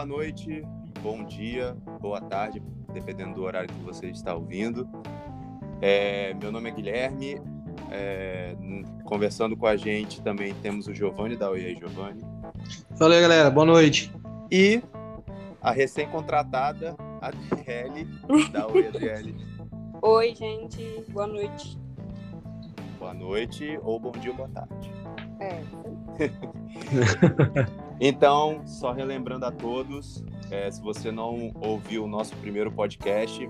boa noite, bom dia, boa tarde, dependendo do horário que você está ouvindo. É, meu nome é Guilherme, é, conversando com a gente também temos o Giovanni, da Oi aí, Giovanni. Fala aí, galera, boa noite. E a recém-contratada Adriele, da Oi Adriele. Oi, gente, boa noite. Boa noite, ou bom dia ou boa tarde. É. então, só relembrando a todos, é, se você não ouviu o nosso primeiro podcast,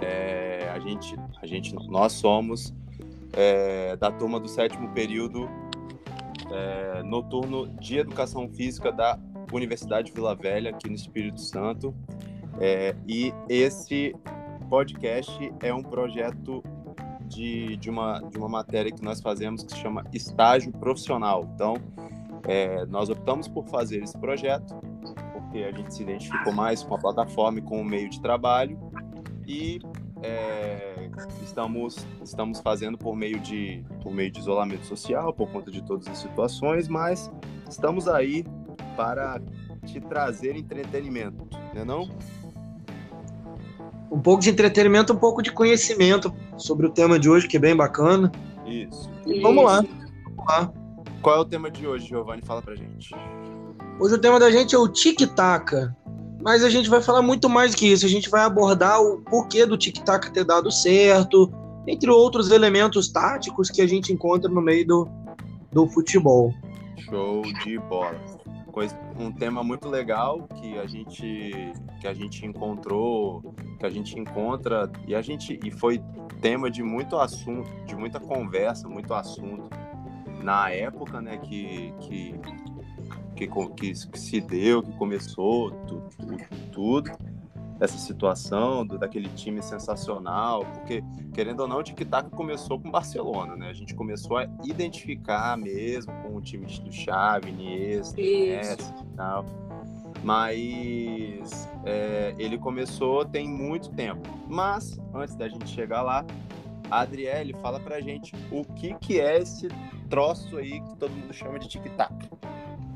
é, a gente, a gente, nós somos é, da turma do sétimo período é, noturno de Educação Física da Universidade Vila Velha, aqui no Espírito Santo. É, e esse podcast é um projeto de, de, uma, de uma matéria que nós fazemos que se chama estágio profissional. Então, é, nós optamos por fazer esse projeto porque a gente se identificou mais com a plataforma e com o meio de trabalho e é, estamos estamos fazendo por meio de por meio de isolamento social por conta de todas as situações, mas estamos aí para te trazer entretenimento, né não? Um pouco de entretenimento, um pouco de conhecimento sobre o tema de hoje, que é bem bacana. Isso. E vamos lá. Vamos lá. Qual é o tema de hoje, Giovanni? Fala pra gente. Hoje o tema da gente é o tic-tac. Mas a gente vai falar muito mais que isso. A gente vai abordar o porquê do tic-tac ter dado certo, entre outros elementos táticos que a gente encontra no meio do, do futebol. Show de bola. Coisa, um tema muito legal que a gente que a gente encontrou, que a gente encontra e a gente e foi tema de muito assunto, de muita conversa, muito assunto na época, né, que, que, que, que, se deu, que começou tudo, tudo, tudo essa situação do, daquele time sensacional, porque querendo ou não, o tic-tac começou com o Barcelona, né? A gente começou a identificar mesmo com o time do Xavi, Iniesta, Messi e tal. Mas é, ele começou tem muito tempo. Mas antes da gente chegar lá, a Adriele fala pra gente o que que é esse troço aí que todo mundo chama de tic-tac.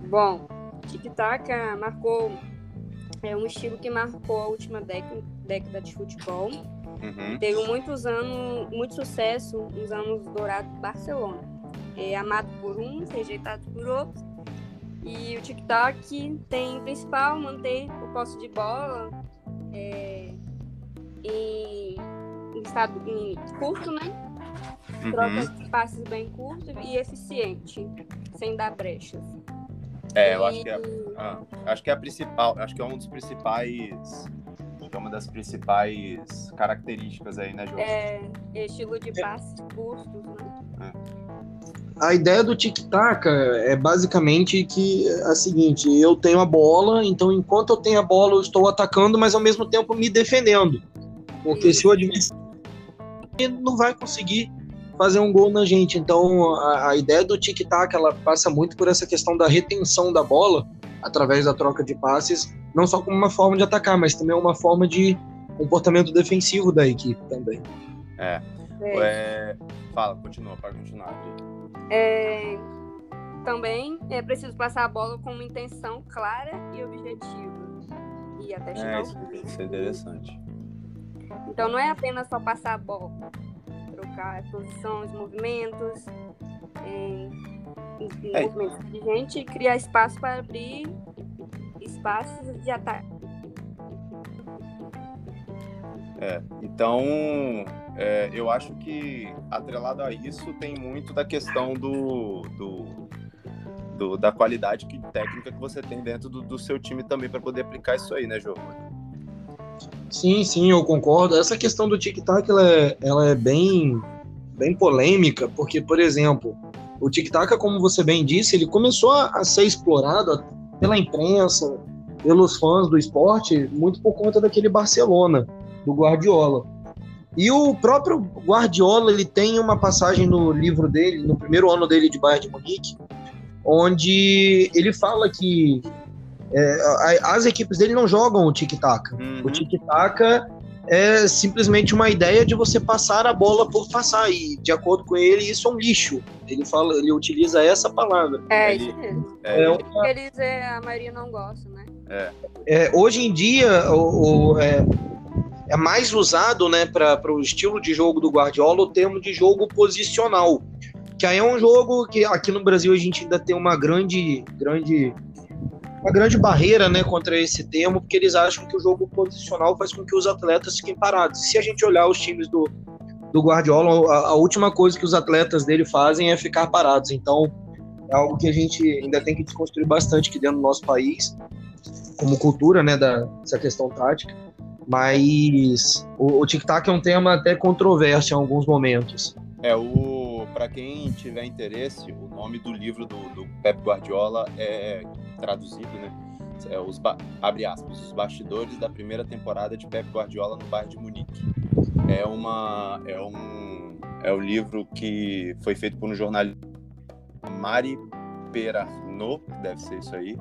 Bom, tic-tac ah, marcou é um estilo que marcou a última década, década de futebol. Uhum. Teve muitos anos, muito sucesso nos anos dourados do Barcelona. É amado por uns, rejeitado por outros. E o tic-tac tem principal manter o posse de bola é, em, estado em curto, né? Uhum. Troca de passes bem curtos e eficiente, sem dar brechas. É, eu acho que é, ah, acho que é a principal, acho que é um dos principais, é uma das principais características aí, né, João? É, estilo de passes curtos, né? A ideia do tic-tac é basicamente que é a seguinte: eu tenho a bola, então enquanto eu tenho a bola, eu estou atacando, mas ao mesmo tempo me defendendo. Porque se o adversário não vai conseguir fazer um gol na gente. Então, a, a ideia do tic-tac, ela passa muito por essa questão da retenção da bola através da troca de passes, não só como uma forma de atacar, mas também uma forma de comportamento defensivo da equipe também. É. é. Fala, continua, pode continuar. É, também é preciso passar a bola com uma intenção clara e objetiva. E até chegar é, isso, isso é interessante. Então não é apenas só passar a bola, trocar posições, movimentos, em É. movimentos inteligentes e criar espaço para abrir espaços de ataque. É, então, é, eu acho que atrelado a isso tem muito da questão do, do, do- da qualidade que- técnica que você tem dentro do, do seu time também para poder aplicar isso aí, né, Giovanni? Sim, sim, eu concordo. Essa questão do tic-tac, ela é, ela é bem, bem polêmica, porque, por exemplo, o tic-tac, como você bem disse, ele começou a, ser explorado pela imprensa, pelos fãs do esporte, muito por conta daquele Barcelona, do Guardiola. E o próprio Guardiola, ele tem uma passagem no livro dele, no primeiro ano dele de Bayern de Munique, onde ele fala que é, a- as equipes dele não jogam o tic-tac. Uhum. O tic-tac é simplesmente uma ideia de você passar a bola por passar. E, de acordo com ele, isso é um lixo. Ele fala, ele utiliza essa palavra. É, Ele- isso mesmo. É, É, Eles, é, a maioria não gosta, né? É. É, hoje em dia, o, o, é, é, mais usado né, para o estilo de jogo do Guardiola o termo de jogo posicional. Que aí é um jogo que aqui no Brasil a gente ainda tem uma grande, grande, uma grande barreira né, contra esse termo, porque eles acham que o jogo posicional faz com que os atletas fiquem parados. Se a gente olhar os times do, do Guardiola, a, a última coisa que os atletas dele fazem é ficar parados. Então, é algo que a gente ainda tem que desconstruir bastante aqui dentro do nosso país, como cultura, né, da, dessa questão tática. Mas o, o tic-tac é um tema até controverso em alguns momentos. É, o para quem tiver interesse, o nome do livro do, do Pep Guardiola é traduzido, né? É os abre aspas, os bastidores da primeira temporada de Pep Guardiola no Bayern de Munique. É uma é um é o livro que foi feito por um jornalista Mari Perarno, deve ser isso aí,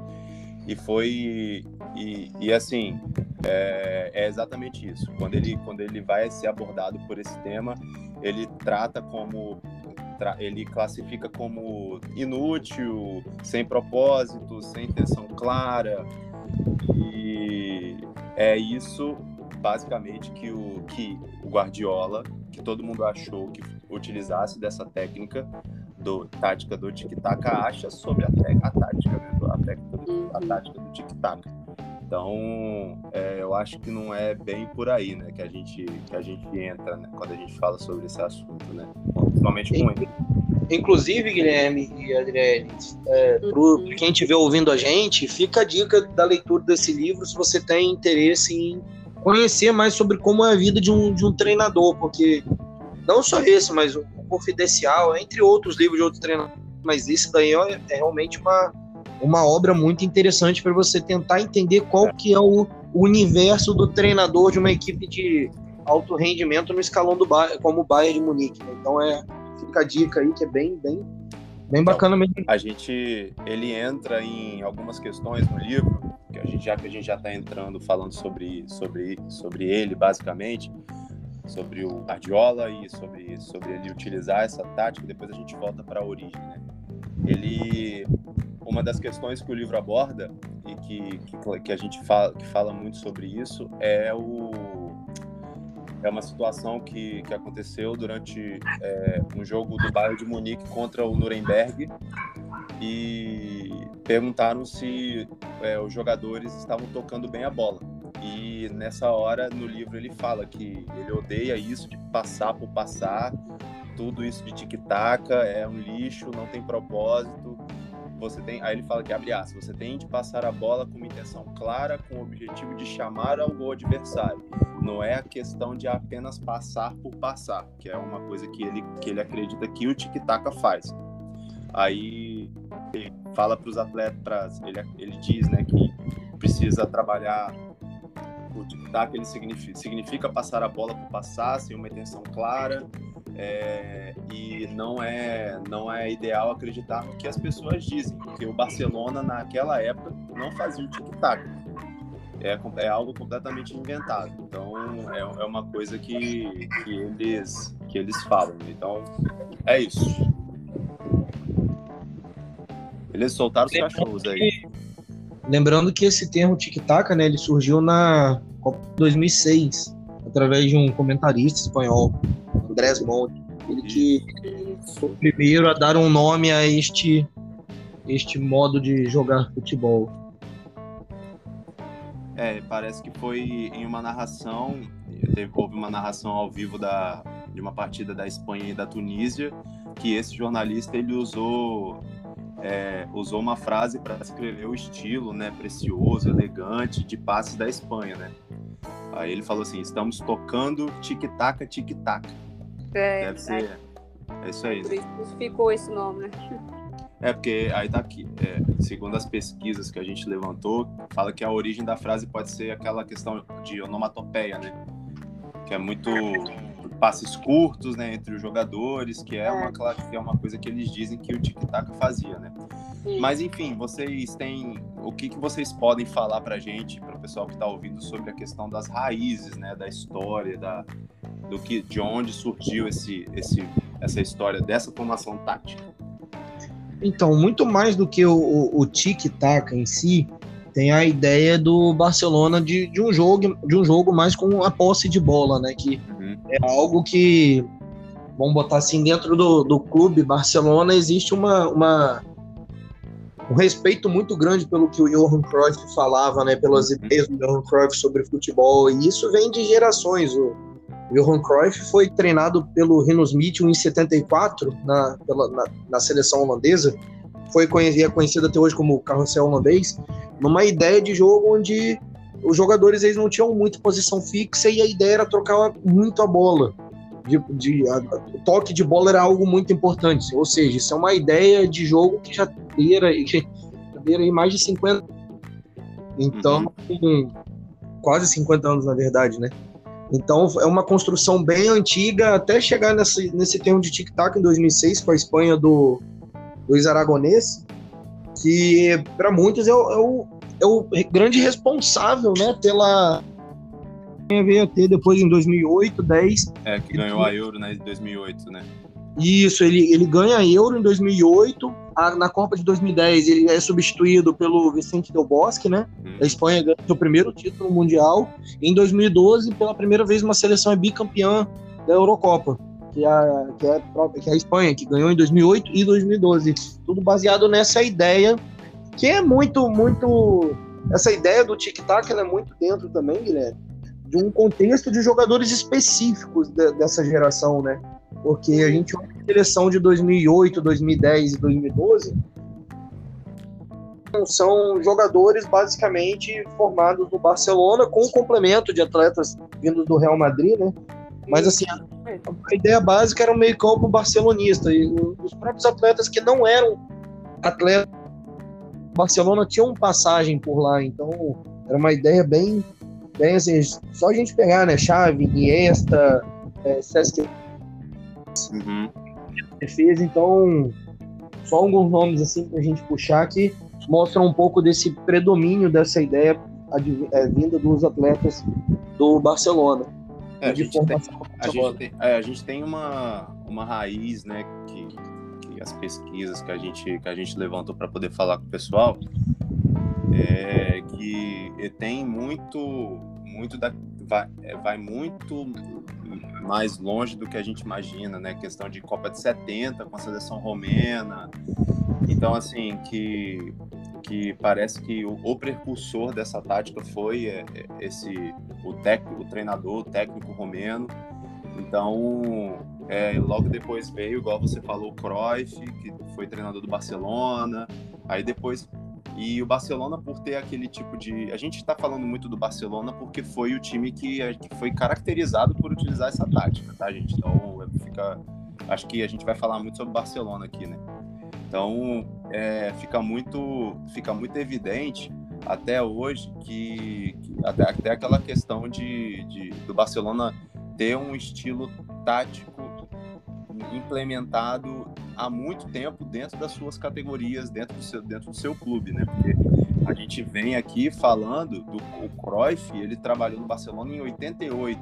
e foi e, e assim é, é, exatamente isso. Quando ele quando ele vai ser abordado por esse tema, ele trata como ele classifica como inútil, sem propósito, sem intenção clara. E é isso basicamente que o que o Guardiola, que todo mundo achou que utilizasse dessa técnica do tática do tic-tac acha sobre a, a tática, né? a, técnica, a tática do tic-tac. Então, é, eu acho que não é bem por aí, né, que a gente que a gente entra, né, quando a gente fala sobre esse assunto, né, principalmente com ele. Inclusive, Guilherme e Adriane, é, para quem estiver ouvindo a gente, fica a dica da leitura desse livro se você tem interesse em conhecer mais sobre como é a vida de um, de um treinador, porque não só esse, mas o Confidencial, entre outros livros de outros treinadores, mas esse daí é, é realmente uma, uma obra muito interessante para você tentar entender qual que é o, universo do treinador de uma equipe de alto rendimento no escalão do como o Bayern de Munique. Né? Então é fica a dica aí que é bem bem bem bacana mesmo. A gente ele entra em algumas questões no livro que a gente já que a gente já está entrando falando sobre sobre sobre ele basicamente sobre o Guardiola e sobre sobre ele utilizar essa tática. Depois a gente volta para a origem, né? Ele uma das questões que o livro aborda e que, que, que, a gente fala, que fala muito sobre isso é o é uma situação que, que aconteceu durante é, um jogo do Bayern de Munique contra o Nuremberg e perguntaram se é, os jogadores estavam tocando bem a bola. E nessa hora, no livro, ele fala que ele odeia isso de passar por passar, tudo isso de tic-tac, é um lixo, não tem propósito você tem, aí ele fala que abre aspas, você tem de passar a bola com uma intenção clara, com o objetivo de chamar ao gol adversário. Não é a questão de apenas passar por passar, que é uma coisa que ele, que ele acredita que o tic-tac faz. Aí ele fala para os atletas, ele, ele diz né, que precisa trabalhar o tic-tac, ele significa, significa passar a bola por passar, sem uma intenção clara, é, e não é não é ideal acreditar no que as pessoas dizem, porque o Barcelona naquela época não fazia o tic-tac. É, é algo completamente inventado. Então é, é uma coisa que, que eles que eles falam. Então é isso. Eles soltaram os cachorros aí. Lembrando que esse termo tic-tac, né, ele surgiu na Copa 2006 através de um comentarista espanhol Andrés Monte. Ele que foi o primeiro a dar um nome a este, este modo de jogar futebol. É, parece que foi em uma narração, teve, houve uma narração ao vivo da, de uma partida da Espanha e da Tunísia, que esse jornalista ele usou é, usou uma frase para descrever o estilo, né, precioso, elegante de passes da Espanha, né? Aí ele falou assim: estamos tocando tic-tac, tic-tac. É, Deve ser. É isso aí. Por isso ficou esse nome, né? É, porque aí tá aqui, é, segundo as pesquisas que a gente levantou, fala que a origem da frase pode ser aquela questão de onomatopeia, né? Que é muito passes curtos, né, entre os jogadores, que é uma, que é uma coisa que eles dizem que o tic-tac fazia, né? Sim. Mas enfim, vocês têm o que, que vocês podem falar pra gente, para o pessoal que está ouvindo sobre a questão das raízes, né, da história, da do que de onde surgiu esse, esse, essa história dessa formação tática? Então, muito mais do que o, o, o tic-tac em si, tem a ideia do Barcelona de, de um jogo de um jogo mais com a posse de bola, né? Que uhum. é algo que vamos botar assim dentro do, do clube Barcelona existe uma, uma um respeito muito grande pelo que o Johan Cruyff falava, né? Pelas uhum. ideias do Johan Cruyff sobre futebol e isso vem de gerações. O Johan Cruyff foi treinado pelo Rinos Mitchell em 74 na, pela, na, na seleção holandesa foi conhecido, conhecido até hoje como carrossel holandês, numa ideia de jogo onde os jogadores eles não tinham muita posição fixa e a ideia era trocar muito a bola. De, de a, o toque de bola era algo muito importante. Ou seja, isso é uma ideia de jogo que já beira, aí mais de 50 Então, uhum. quase 50 anos, na verdade, né? Então, é uma construção bem antiga até chegar nesse, nesse termo de tic-tac em 2006 com a Espanha do, Luiz Aragonês, que para muitos é o, é, o, é o, grande responsável né, pela. Veio a ter depois em 2008, 10. É, que ganhou a Euro né, em 2008, né? Isso, ele, ele ganha Euro em 2008. A, na Copa de 2010, ele é substituído pelo Vicente Del Bosque, né? Hum. A Espanha ganha seu primeiro título mundial. Em 2012, pela primeira vez, uma seleção é bicampeã da Eurocopa que a, que, é, que é a Espanha, que ganhou em 2008 e 2012. Tudo baseado nessa ideia, que é muito, muito. Essa ideia do tic-tac é muito dentro também, Guilherme, de um contexto de jogadores específicos de, dessa geração, né? Porque a gente olha a seleção de 2008, 2010 e 2012 são jogadores basicamente formados no Barcelona com um complemento de atletas vindos do Real Madrid, né? Mas assim, a ideia básica era um meio-campo barcelonista. E os próprios atletas que não eram atletas Barcelona tinham passagem por lá, então era uma ideia bem, bem assim, só a gente pegar, né, Chave, Iniesta, é, Sesc uhum. defesa, então só alguns nomes assim pra gente puxar que mostram um pouco desse predomínio dessa ideia é, vinda dos atletas do Barcelona. É, a, gente tem, a, gente tem, é, a gente tem uma, uma raiz, né, que, que as pesquisas que a gente, que a gente levantou para poder falar com o pessoal, é que tem muito, muito da, vai, é, vai muito mais longe do que a gente imagina, né, questão de Copa de 70 com a seleção romena, então assim que que parece que o, o precursor dessa tática foi é, é, esse o técnico, o treinador, o técnico romeno. Então, é, logo depois veio, igual você falou, o Cruyff, que foi treinador do Barcelona. Aí depois e o Barcelona, por ter aquele tipo de. A gente está falando muito do Barcelona porque foi o time que, que foi caracterizado por utilizar essa tática, tá, gente? Então, fica. Acho que a gente vai falar muito sobre o Barcelona aqui, né? Então, é, fica, muito, fica muito evidente até hoje que, que até, até, aquela questão de, de, do Barcelona ter um estilo tático implementado há muito tempo dentro das suas categorias, dentro do seu, dentro do seu clube, né? Porque a gente vem aqui falando do o Cruyff, ele trabalhou no Barcelona em 88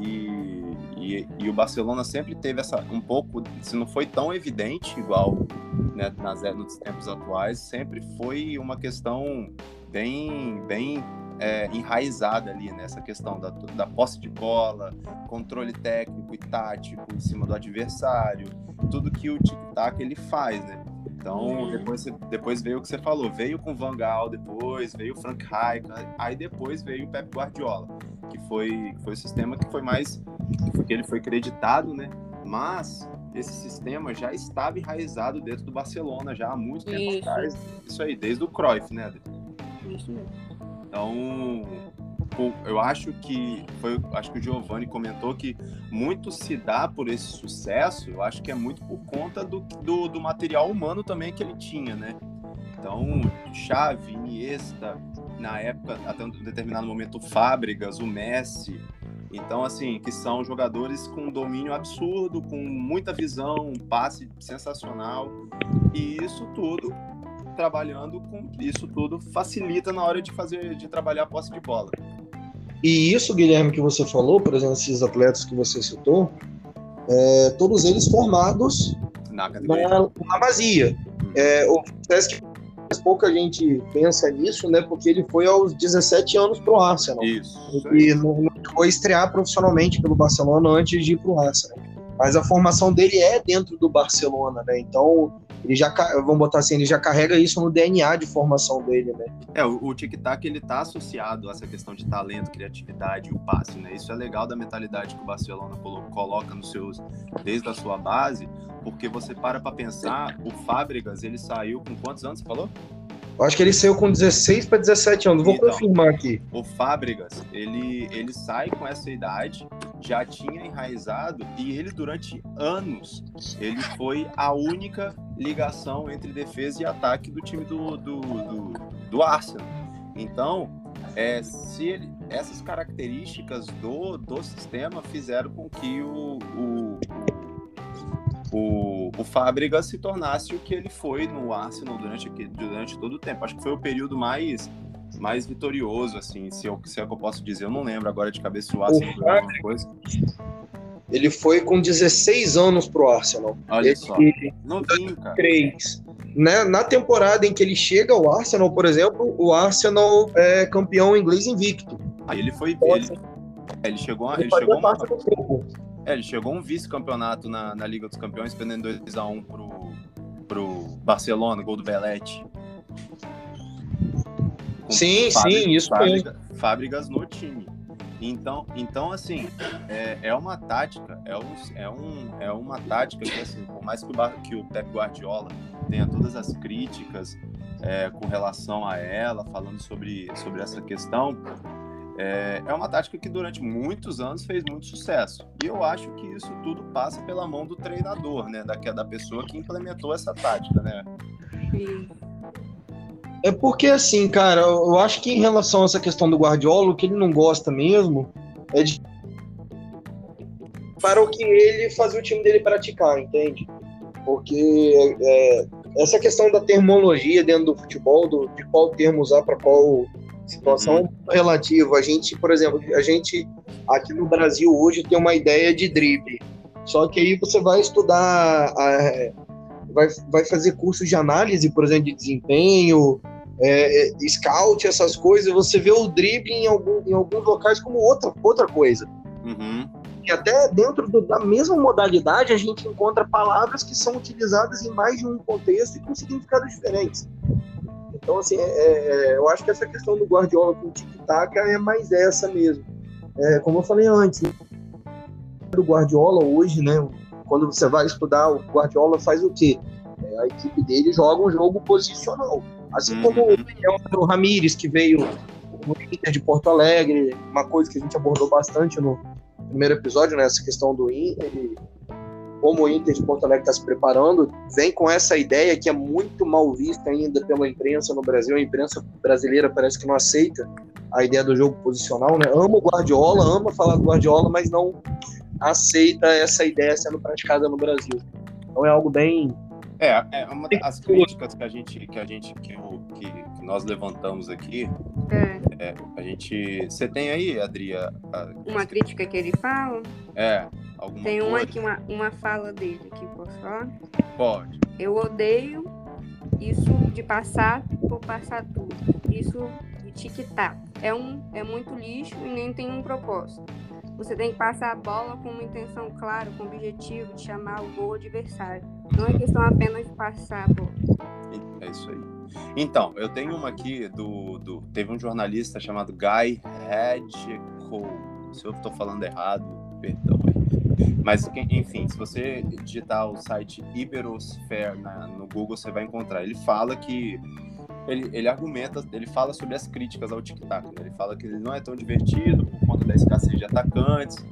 e e, e, o Barcelona sempre teve essa um pouco, se não foi tão evidente igual né, nas, nos tempos atuais, sempre foi uma questão bem, bem é, enraizada ali nessa questão da, da posse de bola, controle técnico e tático em cima do adversário, tudo que o tic-tac ele faz, né? Então, depois, depois veio o que você falou, veio com Van Gaal depois, veio o Frank Rijkaard, aí depois veio o Pep Guardiola, que foi, foi o sistema que foi mais, que ele foi creditado, né? Mas esse sistema já estava enraizado dentro do Barcelona já há muito tempo Isso. atrás. Isso aí, desde o Cruyff, né? Isso mesmo. Então, eu acho que foi, acho que o Giovanni comentou que muito se dá por esse sucesso. Eu acho que é muito por conta do, do, do material humano também que ele tinha, né? Então, Xavi, Iniesta, na época, até um determinado momento, Fábricas, o Messi. Então, assim, que são jogadores com domínio absurdo, com muita visão, um passe sensacional. E isso tudo trabalhando com isso tudo facilita na hora de fazer de trabalhar a posse de bola. E isso, Guilherme, que você falou, por exemplo, esses atletas que você citou, é, todos eles formados na, na, na Bazia. Hum. É, o Sesc pouca gente pensa nisso, né? Porque ele foi aos 17 anos pro Arsenal. Isso. E não, não foi estrear profissionalmente pelo Barcelona antes de ir pro Arsenal. Mas a formação dele é dentro do Barcelona, né? Então, ele já, vamos botar assim, ele já carrega isso no DNA de formação dele, né? É, o, o tic-tac, ele tá associado a essa questão de talento, criatividade e o passe, né? Isso é legal da mentalidade que o Barcelona coloca nos seus, desde a sua base, porque você para pra pensar, o Fábricas, ele saiu com quantos anos, você falou? Eu acho que ele saiu com 16 para 17 anos. Vou então, confirmar aqui. O Fábricas, ele, ele sai com essa idade, já tinha enraizado e ele durante anos ele foi a única ligação entre defesa e ataque do time do, do, do, do Arsenal. Então, é, se ele, essas características do, do sistema fizeram com que o, o o, o Fábricas se tornasse o que ele foi no Arsenal durante, durante todo o tempo. Acho que foi o período mais mais vitorioso, assim, se, eu, se é que eu posso dizer. Eu não lembro agora de cabeça se o Arsenal alguma coisa. Ele foi com 16 anos pro Arsenal. Olha ele, só. Novinho, cara. 3. Né? Na temporada em que ele chega ao Arsenal, por exemplo, o Arsenal é campeão inglês invicto. Aí ele foi. Ele, ele chegou, ele, ele chegou uma, é, ele chegou um vice-campeonato na, na Liga dos Campeões, perdendo 2x1 pro, pro Barcelona, gol do Belete. sim, sim, isso fábrica. Fábricas no time. Então, então assim, é, é uma tática, é, um, é, um, é uma tática que, assim, por mais que o, que o Pep Guardiola tenha todas as críticas é, com relação a ela, falando sobre, sobre essa questão, é, é uma tática que durante muitos anos fez muito sucesso. E eu acho que isso tudo passa pela mão do treinador, né? Da, da pessoa que implementou essa tática, né? É porque, assim, cara, eu acho que em relação a essa questão do Guardiola, o que ele não gosta mesmo é de. Para o que ele fazia o time dele praticar, entende? Porque é, essa questão da termologia dentro do futebol, do, de qual termo usar para qual situação uhum. relativa. A gente, por exemplo, a gente aqui no Brasil hoje tem uma ideia de drible. Só que aí você vai estudar, vai, vai fazer cursos de análise, por exemplo, de desempenho, é, é, scout, essas coisas, você vê o drible em, algum, em alguns locais como outra, outra coisa. Uhum. E até dentro do, da mesma modalidade a gente encontra palavras que são utilizadas em mais de um contexto e com significados diferentes. Então, assim, é, é, eu acho que essa questão do Guardiola com o tic-tac é mais essa mesmo. É, como eu falei antes, do Guardiola hoje, né? Quando você vai estudar, o Guardiola faz o quê? É, a equipe dele joga um jogo posicional. Assim como uhum. o Ramires, que veio no Inter de Porto Alegre, uma coisa que a gente abordou bastante no primeiro episódio, né? Essa questão do Inter, como o Inter de Porto Alegre está se preparando, vem com essa ideia que é muito mal vista ainda pela imprensa no Brasil. A imprensa brasileira parece que não aceita a ideia do jogo posicional, né? Ama o Guardiola, ama falar do Guardiola, mas não aceita essa ideia sendo praticada no Brasil. Então é algo bem é, é uma das críticas que a gente que a gente que, que, que nós levantamos aqui. É. é. a gente, você tem aí, Adria? A... Uma crítica que ele fala? É. Alguma Tem uma aqui, uma, uma fala dele aqui, posso falar? Pode. Eu odeio isso de passar por passar tudo. Isso de tic-tac. É, um, é muito lixo e nem tem um propósito. Você tem que passar a bola com uma intenção clara, com o objetivo de chamar o gol adversário. Não é questão apenas de passar. É isso aí. Então, eu tenho uma aqui do. do teve um jornalista chamado Guy Hedgecoe. Se eu estou falando errado, perdão. Mas, enfim, se você digitar o site Iberosphere na, no Google, você vai encontrar. Ele fala que. Ele, ele argumenta, ele fala sobre as críticas ao TikTok. Né? Ele fala que ele não é tão divertido por conta da escassez de atacantes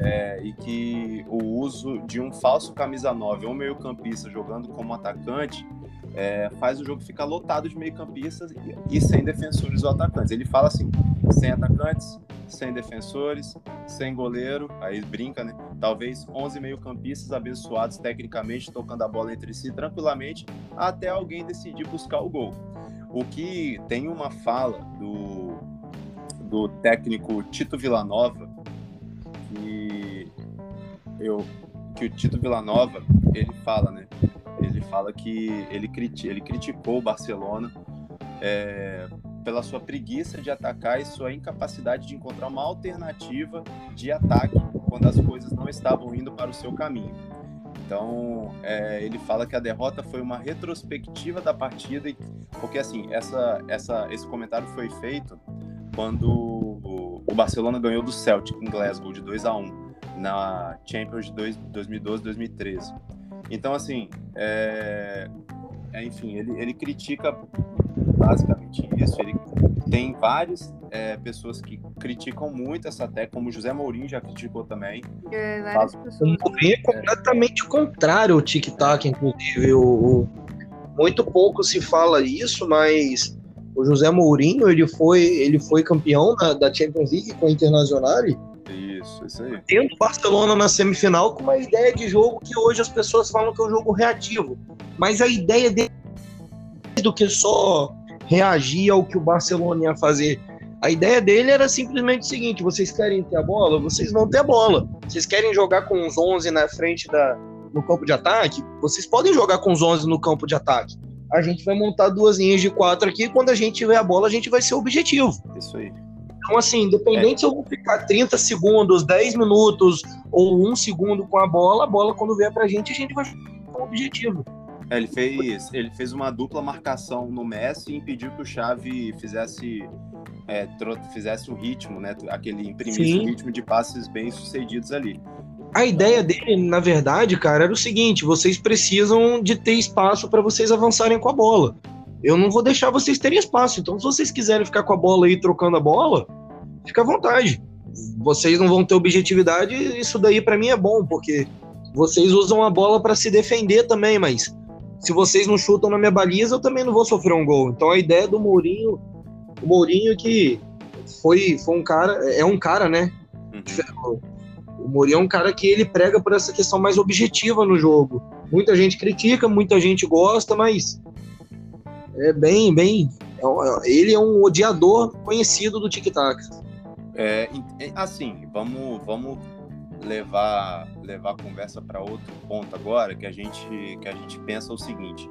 é, e que o uso de um falso camisa 9 ou meio-campista jogando como atacante é, faz o jogo ficar lotado de meio-campistas e, e, sem defensores ou atacantes. Ele fala assim: sem atacantes, sem defensores, sem goleiro, aí brinca, né? Talvez 11 meio-campistas abençoados tecnicamente, tocando a bola entre si tranquilamente, até alguém decidir buscar o gol. O que tem uma fala do, do técnico Tito Villanova, que, eu, que o Tito Villanova ele fala, né? Fala que ele, criti ele criticou o Barcelona é, pela sua preguiça de atacar e sua incapacidade de encontrar uma alternativa de ataque quando as coisas não estavam indo para o seu caminho. Então, é, ele fala que a derrota foi uma retrospectiva da partida, porque assim, essa, essa, esse comentário foi feito quando o Barcelona ganhou do Celtic em Glasgow de 2 a 1 na Champions de 2012-2013. Então, assim, é, é, enfim, ele, ele critica basicamente isso. Ele tem várias é, pessoas que criticam muito essa técnica, como José Mourinho já criticou também. É, várias pessoas. O Mourinho é completamente contrário ao tic-tac, inclusive. O, o, muito pouco se fala isso, mas o José Mourinho ele foi, ele foi campeão da, da Champions League com a Internacional. Isso, isso aí. Tendo o Barcelona na semifinal com uma ideia de jogo que hoje as pessoas falam que é um jogo reativo. Mas a ideia dele do que só reagir ao que o Barcelona ia fazer. A ideia dele era simplesmente o seguinte: vocês querem ter a bola? Vocês vão ter a bola. Vocês querem jogar com os 11 na frente da, no campo de ataque? Vocês podem jogar com os 11 no campo de ataque. A gente vai montar duas linhas de quatro aqui. Quando a gente tiver a bola, a gente vai ser objetivo. Isso aí. Então, assim, independente é. se eu vou ficar 30 segundos, 10 minutos ou um segundo com a bola, a bola, quando vier pra gente, a gente vai com o objetivo. É, ele fez, ele fez uma dupla marcação no Messi e impediu que o Xavi fizesse é, fizesse o ritmo, né? Aquele imprimisse o ritmo de passes bem sucedidos ali. A ideia dele, na verdade, cara, era o seguinte: vocês precisam de ter espaço para vocês avançarem com a bola. Eu não vou deixar vocês terem espaço. Então, se vocês quiserem ficar com a bola aí trocando a bola, fica à vontade. Vocês não vão ter objetividade. Isso daí para mim é bom, porque vocês usam a bola para se defender também, mas se vocês não chutam na minha baliza, eu também não vou sofrer um gol. Então a ideia do Mourinho, o Mourinho que foi, foi um cara, é um cara, né? Uhum. O Mourinho é um cara que ele prega por essa questão mais objetiva no jogo. Muita gente critica, muita gente gosta, mas é bem, bem. É ele é um odiador conhecido do Tic Tac. É, assim, vamos, vamos levar levar a conversa para outro ponto agora, que a gente que a gente pensa o seguinte: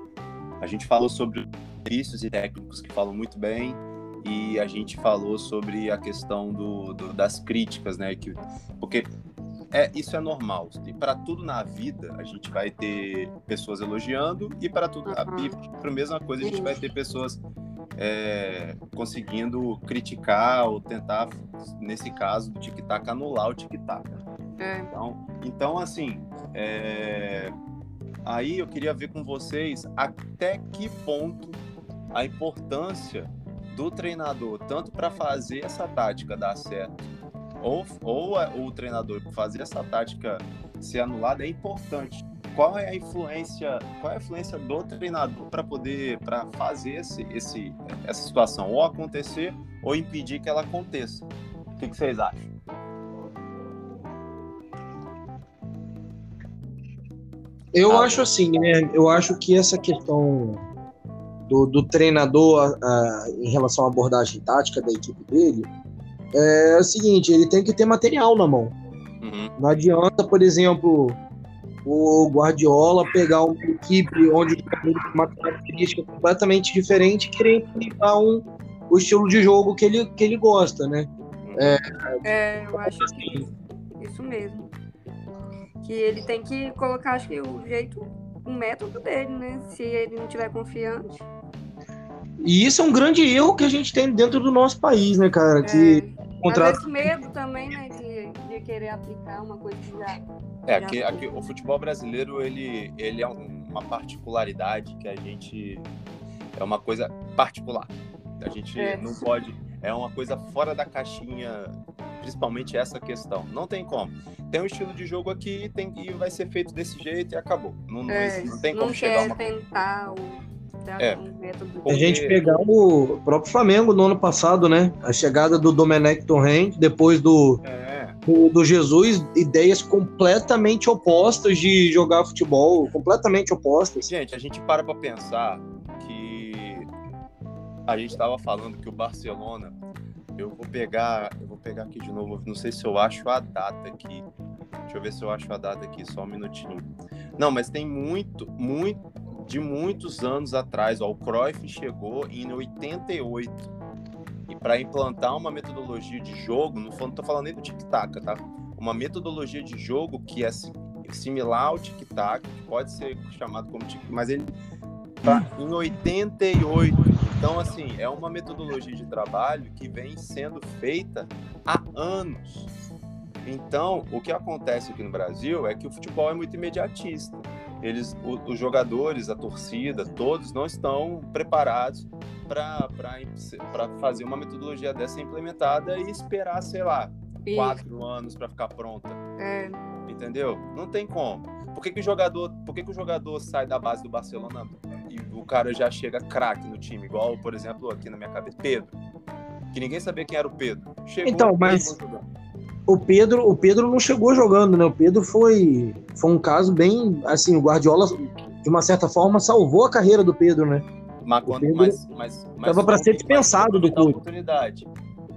a gente falou sobre vícios e técnicos que falam muito bem e a gente falou sobre a questão do, do das críticas, né? Que porque é, isso é normal. E para tudo na vida, a gente vai ter pessoas elogiando, e para tudo, uhum. para a mesma coisa, a gente vai ter pessoas é, conseguindo criticar ou tentar, nesse caso do tic-tac, anular o tic-tac. É. Então, então, assim, é... aí eu queria ver com vocês até que ponto a importância do treinador, tanto para fazer essa tática dar certo, ou, ou o treinador fazer essa tática ser anulada, é importante. Qual é a influência, qual é a influência do treinador para poder para fazer esse, esse, essa situação ou acontecer ou impedir que ela aconteça? O que, que vocês acham? Eu ah, acho assim, né? Eu acho que essa questão do, do treinador em relação à abordagem tática da equipe dele é o seguinte: ele tem que ter material na mão. Uhum. Não adianta, por exemplo, o Guardiola pegar uma equipe onde tem uma característica completamente diferente e querer implementar um, o estilo de jogo que ele, que ele gosta, né? É, é eu acho que isso mesmo que ele tem que colocar, acho que o jeito, o método dele, né? Se ele não tiver confiante. E isso é um grande erro que a gente tem dentro do nosso país, né, cara? É, que contrato... Às medo também, né, de, de querer aplicar uma coisa que já... É, aqui, aqui, o futebol brasileiro, ele, ele é uma particularidade que a gente... É uma coisa particular. A gente é. não pode... É uma coisa fora da caixinha principalmente essa questão. Não tem como. Tem um estilo de jogo aqui tem, e vai ser feito desse jeito e acabou. Não, é, não, não tem como chegar uma... tentar o... É. Um A gente pegar o próprio Flamengo no ano passado, né? A chegada do Domenech Torrent, depois do, é. do, do, Jesus, ideias completamente opostas de jogar futebol, completamente opostas. Gente, a gente para pra pensar que a gente estava falando que o Barcelona eu vou pegar, eu vou pegar aqui de novo, não sei se eu acho a data aqui. Deixa eu ver se eu acho a data aqui, só um minutinho. Não, mas tem muito, muito, de muitos anos atrás. Ó, o Cruyff chegou em 88. E para implantar uma metodologia de jogo, não estou falando nem do tic-tac, tá? Uma metodologia de jogo que é similar ao tic-tac, pode ser chamado como tic mas ele tá em 88. Então, assim, é uma metodologia de trabalho que vem sendo feita há anos. Então, o que acontece aqui no Brasil é que o futebol é muito imediatista. Eles, os jogadores, a torcida, todos não estão preparados para fazer uma metodologia dessa implementada e esperar, sei lá, e... quatro anos para ficar pronta. É. Entendeu? Não tem como. Por que, que o jogador, por que, que o jogador sai da base do Barcelona e o cara já chega craque no time, igual, por exemplo, aqui na minha cabeça, Pedro? Que ninguém sabia quem era o Pedro. Chegou então, mas o Pedro, o Pedro não chegou jogando, né? O Pedro foi, foi um caso bem, assim, o Guardiola de uma certa forma salvou a carreira do Pedro, né? Mas quando, Pedro mas, mas, mas tava para ser dispensado do clube.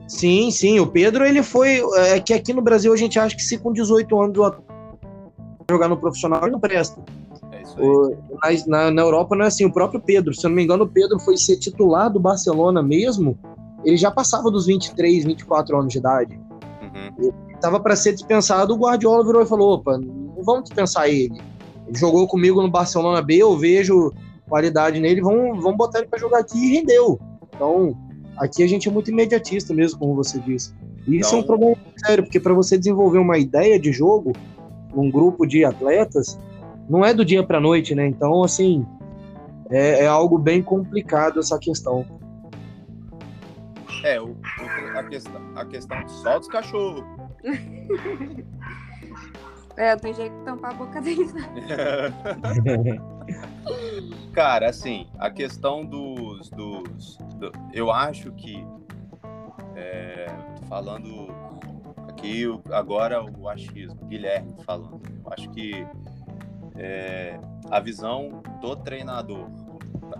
Sim, sim. O Pedro ele foi é que aqui no Brasil a gente acha que se com 18 anos jogar no profissional ele não presta. É isso aí. O, na, na Europa não é assim. O próprio Pedro, se eu não me engano, o Pedro foi ser titular do Barcelona mesmo. Ele já passava dos 23, 24 anos de idade. Uhum. Tava para ser dispensado, o Guardiola virou e falou: opa, não vamos dispensar ele. Ele jogou comigo no Barcelona B, eu vejo qualidade nele, vamos, vamos botar ele para jogar aqui e rendeu. Então, aqui a gente é muito imediatista mesmo, como você disse. E isso então... é um então- problema sério, porque para você desenvolver uma ideia de jogo, um grupo de atletas, não é do dia para noite, né? Então, assim, é, é, algo bem complicado essa questão. É, o, a, questão, a questão solta os cachorros. é, tem jeito de tampar a boca deles. Né? Cara, assim, a questão dos. dos do, eu acho que. É, falando aqui agora o achismo, Guilherme falando. Eu acho que é, a visão do treinador.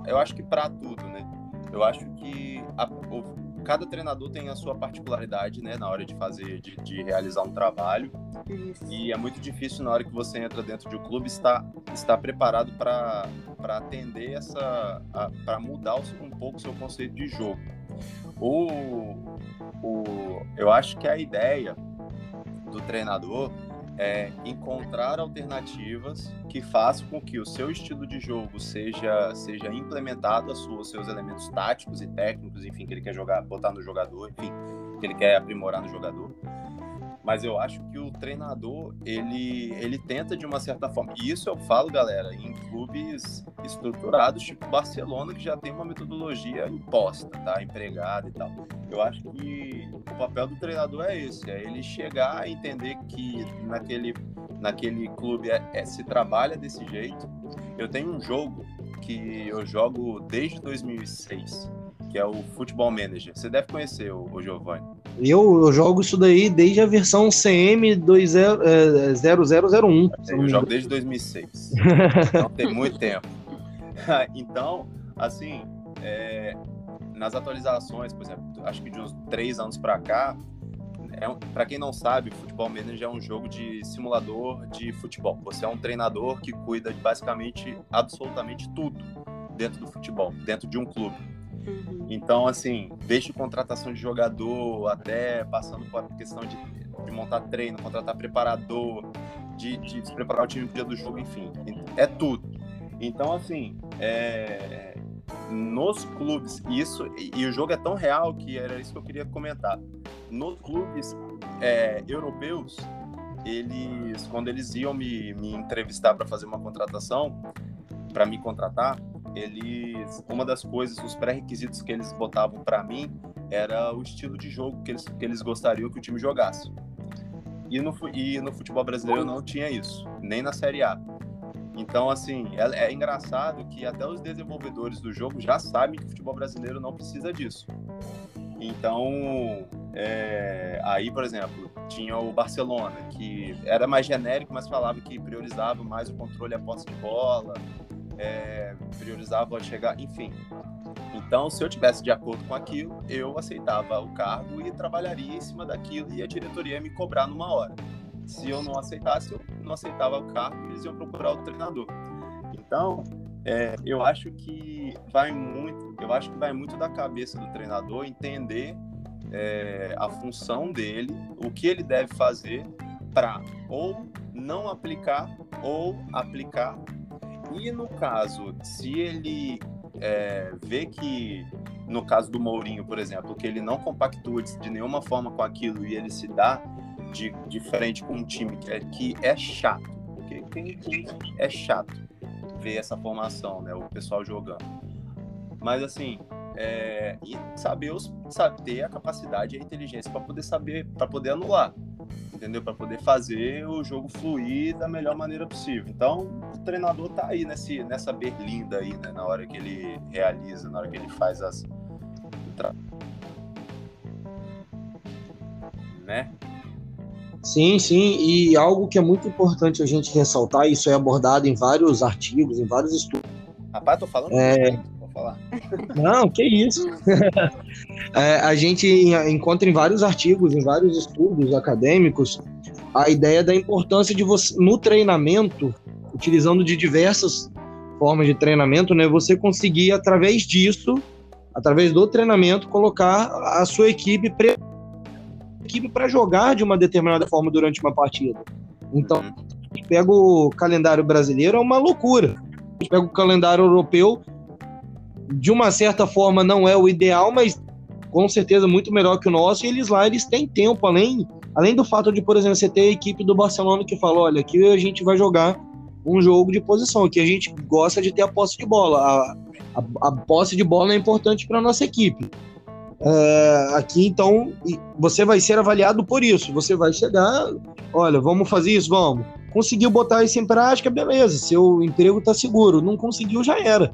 Eu acho que para tudo, né? Eu acho que a, o, cada treinador tem a sua particularidade, né, na hora de fazer, de, de realizar um trabalho. Isso. E é muito difícil na hora que você entra dentro de um clube estar, estar preparado para atender essa, para mudar um pouco o seu conceito de jogo. O, o, eu acho que a ideia do treinador é encontrar alternativas que façam com que o seu estilo de jogo seja, seja implementado, os seus elementos táticos e técnicos, enfim, que ele quer jogar, botar no jogador, enfim, que ele quer aprimorar no jogador mas eu acho que o treinador ele ele tenta de uma certa forma. E isso eu falo, galera, em clubes estruturados, tipo Barcelona, que já tem uma metodologia imposta, tá, empregada e tal. Eu acho que o papel do treinador é esse, é ele chegar a entender que naquele naquele clube é, é se trabalha desse jeito. Eu tenho um jogo que eu jogo desde 2006 que é o Futebol Manager. Você deve conhecer o, o Giovanni. Eu, eu, jogo isso daí desde a versão CM 0001. É, eu jogo desde 2006. então tem muito tempo. então, assim, é, nas atualizações, por exemplo, acho que de uns três anos para cá, é um, para quem não sabe, Futebol Manager é um jogo de simulador de futebol. Você é um treinador que cuida de basicamente absolutamente tudo dentro do futebol, dentro de um clube. Uhum. Então, assim, desde contratação de jogador até passando por questão de, de montar treino, contratar preparador, de, de se preparar o time pro dia do jogo, enfim, é tudo. Então, assim, é, nos clubes, isso, e, o jogo é tão real que era isso que eu queria comentar. Nos clubes é, europeus, eles, quando eles iam me, me entrevistar para fazer uma contratação, para me contratar, eles uma das coisas, os pré-requisitos que eles botavam para mim era o estilo de jogo que eles, que eles gostariam que o time jogasse. E no, e no futebol brasileiro não tinha isso, nem na Série A. Então, assim, é, é engraçado que até os desenvolvedores do jogo já sabem que o futebol brasileiro não precisa disso. Então, é, aí, por exemplo, tinha o Barcelona, que era mais genérico, mas falava que priorizava mais o controle e a posse de bola, é, priorizava chegar, enfim. Então, se eu tivesse de acordo com aquilo, eu aceitava o cargo e trabalharia em cima daquilo e a diretoria ia me cobrar numa hora. Se eu não aceitasse, eu não aceitava o cargo eles iam procurar o treinador. Então, É, eu acho que vai muito, eu acho que vai muito da cabeça do treinador entender é, a função dele, o que ele deve fazer para ou não aplicar ou aplicar. E no caso, se ele é, vê que, no caso do Mourinho, por exemplo, que ele não compactua de nenhuma forma com aquilo e ele se dá de, de frente com um time que é, que é chato, porque quem é chato ver essa formação, né? O pessoal jogando. Mas assim, é, e saber, os, saber ter a capacidade e a inteligência para poder saber, para poder anular, entendeu? Para poder fazer o jogo fluir da melhor maneira possível. Então, o treinador tá aí nesse, nessa berlinda aí, né? Na hora que ele realiza, na hora que ele faz as. Né? Sim, sim, e algo que é muito importante a gente ressaltar, isso é abordado em vários artigos, em vários estudos. Rapaz, tô falando. É... falar. Não, que isso. é, a gente encontra em vários artigos, em vários estudos acadêmicos, a ideia da importância de você, no treinamento, utilizando de diversas formas de treinamento, né, você conseguir, através disso, através do treinamento, colocar a sua equipe preparada equipe para jogar de uma determinada forma durante uma partida. Então, uhum. pega o calendário brasileiro, é uma loucura. Pega o calendário europeu, de uma certa forma não é o ideal, mas com certeza muito melhor que o nosso, e eles lá eles têm tempo, além, além do fato de, por exemplo, você ter a equipe do Barcelona que fala, olha, aqui a gente vai jogar um jogo de posição, aqui a gente gosta de ter a posse de bola. A, a, a posse de bola é importante para nossa equipe. É, aqui, então, você vai ser avaliado por isso. Você vai chegar, olha, vamos fazer isso, vamos. Conseguiu botar isso em prática, beleza, seu emprego está seguro. Não conseguiu, já era.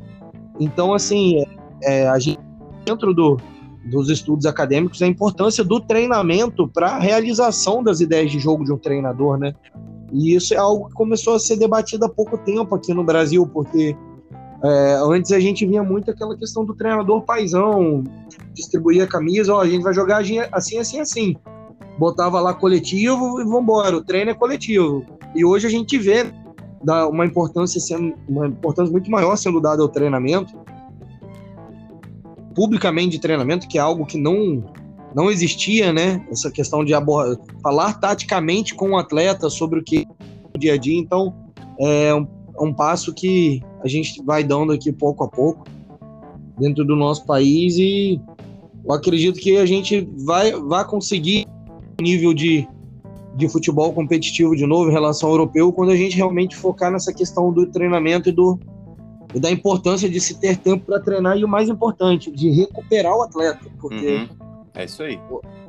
Então, assim, é, a gente, dentro do, dos estudos acadêmicos, a importância do treinamento para a realização das ideias de jogo de um treinador, né? E isso é algo que começou a ser debatido há pouco tempo aqui no Brasil, porque é, antes a gente via muito aquela questão do treinador paisão, distribuir a camisa, ó, a gente vai jogar assim, assim, assim. Botava lá coletivo e vambora, o treino é coletivo. E hoje a gente vê dá uma importância sendo uma importância muito maior sendo dada ao treinamento publicamente de treinamento que é algo que não não existia né? Essa questão de abordar, falar taticamente com o atleta sobre o que é o dia a dia. Então é um, um passo que a gente vai dando aqui pouco a pouco dentro do nosso país e eu acredito que a gente vai, vai conseguir nível de, de futebol competitivo de novo em relação ao europeu quando a gente realmente focar nessa questão do treinamento e, do, e da importância de se ter tempo para treinar e o mais importante, de recuperar o atleta. Porque uhum. é isso aí.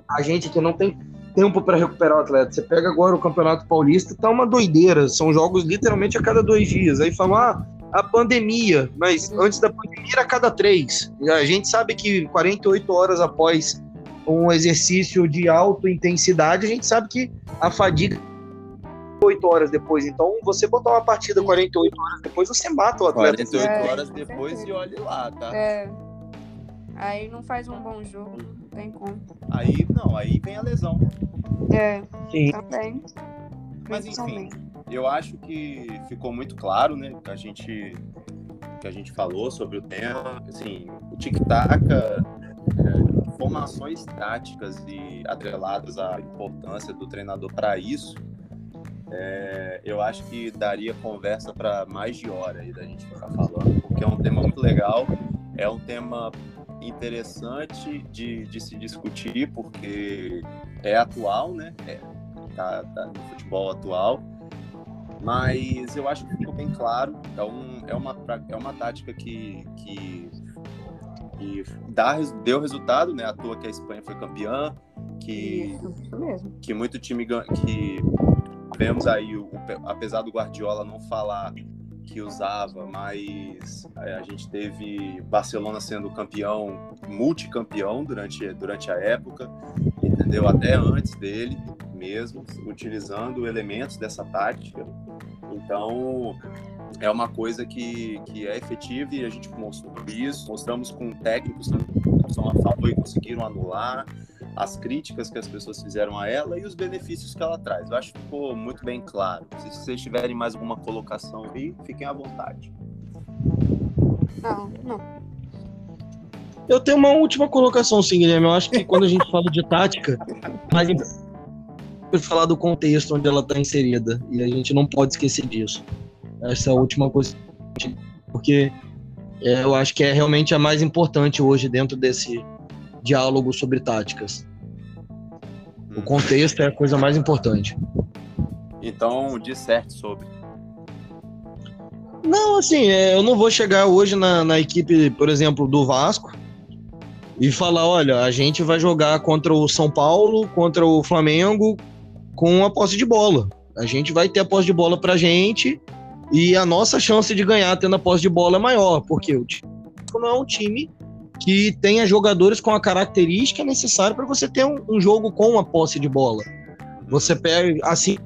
A gente que não tem tempo para recuperar o atleta. Você pega agora o Campeonato Paulista, tá uma doideira. São jogos literalmente a cada dois dias. Aí fala, ah, a pandemia, mas antes da pandemia era a cada três. A gente sabe que 48 horas após um exercício de alta intensidade, a gente sabe que a fadiga 48 horas depois. Então, você botar uma partida 48 horas depois, você mata o atleta. 48 é, horas depois e olhe lá, tá? É. Aí não faz um bom jogo, não tem como. Aí não, aí vem a lesão. É, Sim. também. Mas enfim, eu acho que ficou muito claro, né, que a gente que a gente falou sobre o tema, assim, o tic-tac, é, formações táticas e atreladas à importância do treinador para isso, é, eu acho que daria conversa para mais de hora aí da gente ficar falando, porque é um tema muito legal, é um tema interessante de, de se discutir, porque é atual, né? É, tá, tá no futebol atual. Mas eu acho que ficou bem claro. É, um, é, uma, é uma tática que, que, que dá, deu resultado, né? À toa que a Espanha foi campeã, que, isso, mesmo. que muito time que vemos aí, o, apesar do Guardiola não falar que usava, mas é, a gente teve Barcelona sendo campeão, multicampeão durante, durante a época, entendeu? Até antes dele mesmo, utilizando elementos dessa tática. Então, é uma coisa que, que é efetiva e a gente mostrou isso, mostramos com técnicos que são a favor e conseguiram anular as críticas que as pessoas fizeram a ela e os benefícios que ela traz. Eu acho que ficou muito bem claro. Se vocês tiverem mais alguma colocação aí, fiquem à vontade. Não, não. Eu tenho uma última colocação, sim, Guilherme. Eu acho que quando a gente fala de tática, mais importante falar do contexto onde ela está inserida. E a gente não pode esquecer disso. Essa última coisa. Porque é, eu acho que é realmente a mais importante hoje dentro desse diálogo sobre táticas. O Hum. contexto é a coisa mais importante. Então, disserte sobre. Não, assim, é, eu não vou chegar hoje na, na equipe, por exemplo, do Vasco e falar, olha, a gente vai jogar contra o São Paulo, contra o Flamengo com a posse de bola. A gente vai ter a posse de bola pra gente e a nossa chance de ganhar tendo a posse de bola é maior, porque o time não é um time que tenha jogadores com a característica necessária para você ter um, um jogo com a posse de bola. Você pega, assim,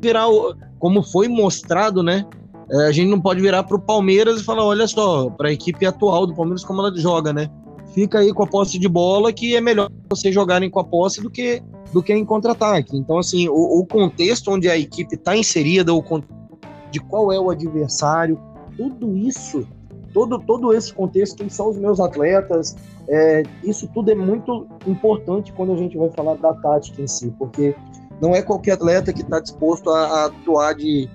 virar, o- como foi mostrado, né? É, a gente não pode virar pro Palmeiras e falar, olha só, para a equipe atual do Palmeiras como ela joga, né? Fica aí com a posse de bola que é melhor vocês jogarem com a posse do que do que em contra-ataque. Então, assim, o, o contexto onde a equipe está inserida, o con- de qual é o adversário, tudo isso, todo, todo esse contexto, quem são os meus atletas, é, isso tudo é muito importante quando a gente vai falar da tática em si, porque não é qualquer atleta que está disposto a, a atuar de,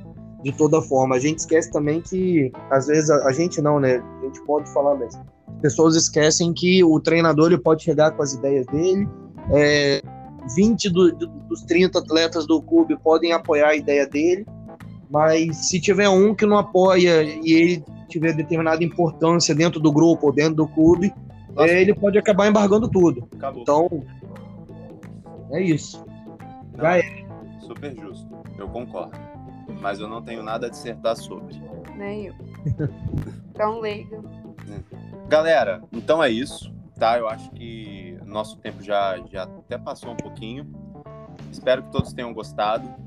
de toda forma. A gente esquece também que, às vezes, a, a gente não, né? A gente pode falar dessa. Pessoas esquecem que o treinador ele pode chegar com as ideias dele, é, 20 do- do- dos 30 atletas do clube podem apoiar a ideia dele, mas se tiver um que não apoia e ele tiver determinada importância dentro do grupo ou dentro do clube, Nossa. é, ele pode acabar embargando tudo. Acabou. Então, é isso. Não, já Super justo. Eu concordo. Mas eu não tenho nada a dissertar sobre. Nem eu. Então, leigo. Galera, então é isso, tá? Eu acho que nosso tempo já, já até passou um pouquinho. Espero que todos tenham gostado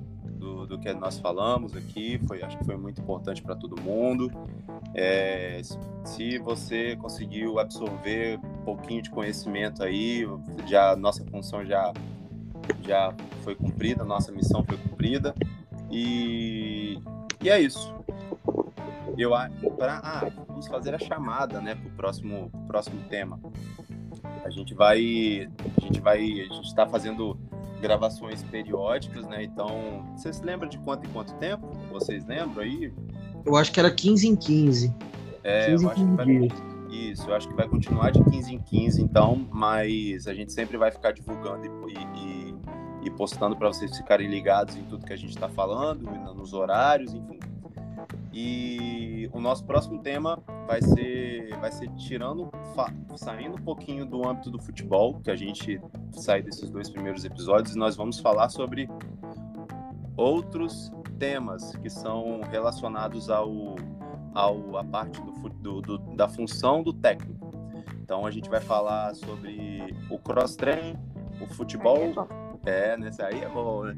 do, que nós falamos aqui. Foi, acho que foi muito importante para todo mundo. É, se- você conseguiu absorver um pouquinho de conhecimento aí, já nossa função já já foi cumprida, nossa missão foi cumprida. E, e é isso. Eu a- pra, ah, vamos fazer a chamada, né, pro próximo pro próximo tema. A gente vai a gente vai a gente está fazendo gravações periódicas, né? Então, você se lembra de quanto em quanto tempo? Vocês lembram aí? Eu acho que era 15 em 15. É, 15 eu acho que 15 vai, isso, eu acho que vai continuar de 15 em 15, então, mas a gente sempre vai ficar divulgando e, e, e postando para vocês ficarem ligados em tudo que a gente está falando, no- nos horários, enfim. E o nosso próximo tema vai ser, vai ser tirando, saindo um pouquinho do âmbito do futebol, que a gente sai desses dois primeiros episódios, e nós vamos falar sobre outros temas que são relacionados ao, ao a parte do, do- do- da função do técnico. Então a gente vai falar sobre o cross train, o futebol, é nesse aí é bom, né?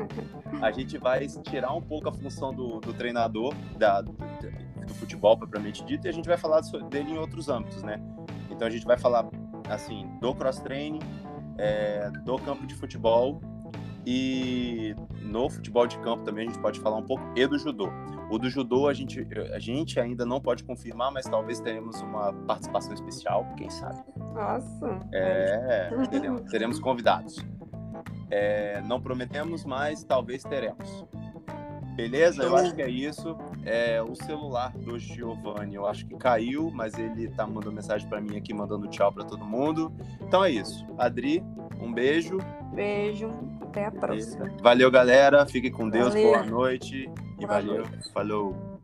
A gente vai tirar um pouco a função do, do treinador, da, do, do futebol propriamente dito, e a gente vai falar dele em outros âmbitos, né? Então a gente vai falar, assim, do cross-training, é, do campo de futebol e no futebol de campo também a gente pode falar um pouco, e do judô. O do judô a gente, a gente ainda não pode confirmar, mas talvez teremos uma participação especial, quem sabe. Nossa. É, teremos, teremos convidados. É, não prometemos, mas talvez teremos. Beleza? Eu acho que é isso. É, o celular do Giovanni, eu acho que caiu, mas ele tá mandando mensagem para mim aqui, mandando tchau para todo mundo. Então é isso. Adri, um beijo. Beijo. Até a próxima. Valeu, galera. Fiquem com Deus. Valeu. Boa noite. E Boa valeu. Falou.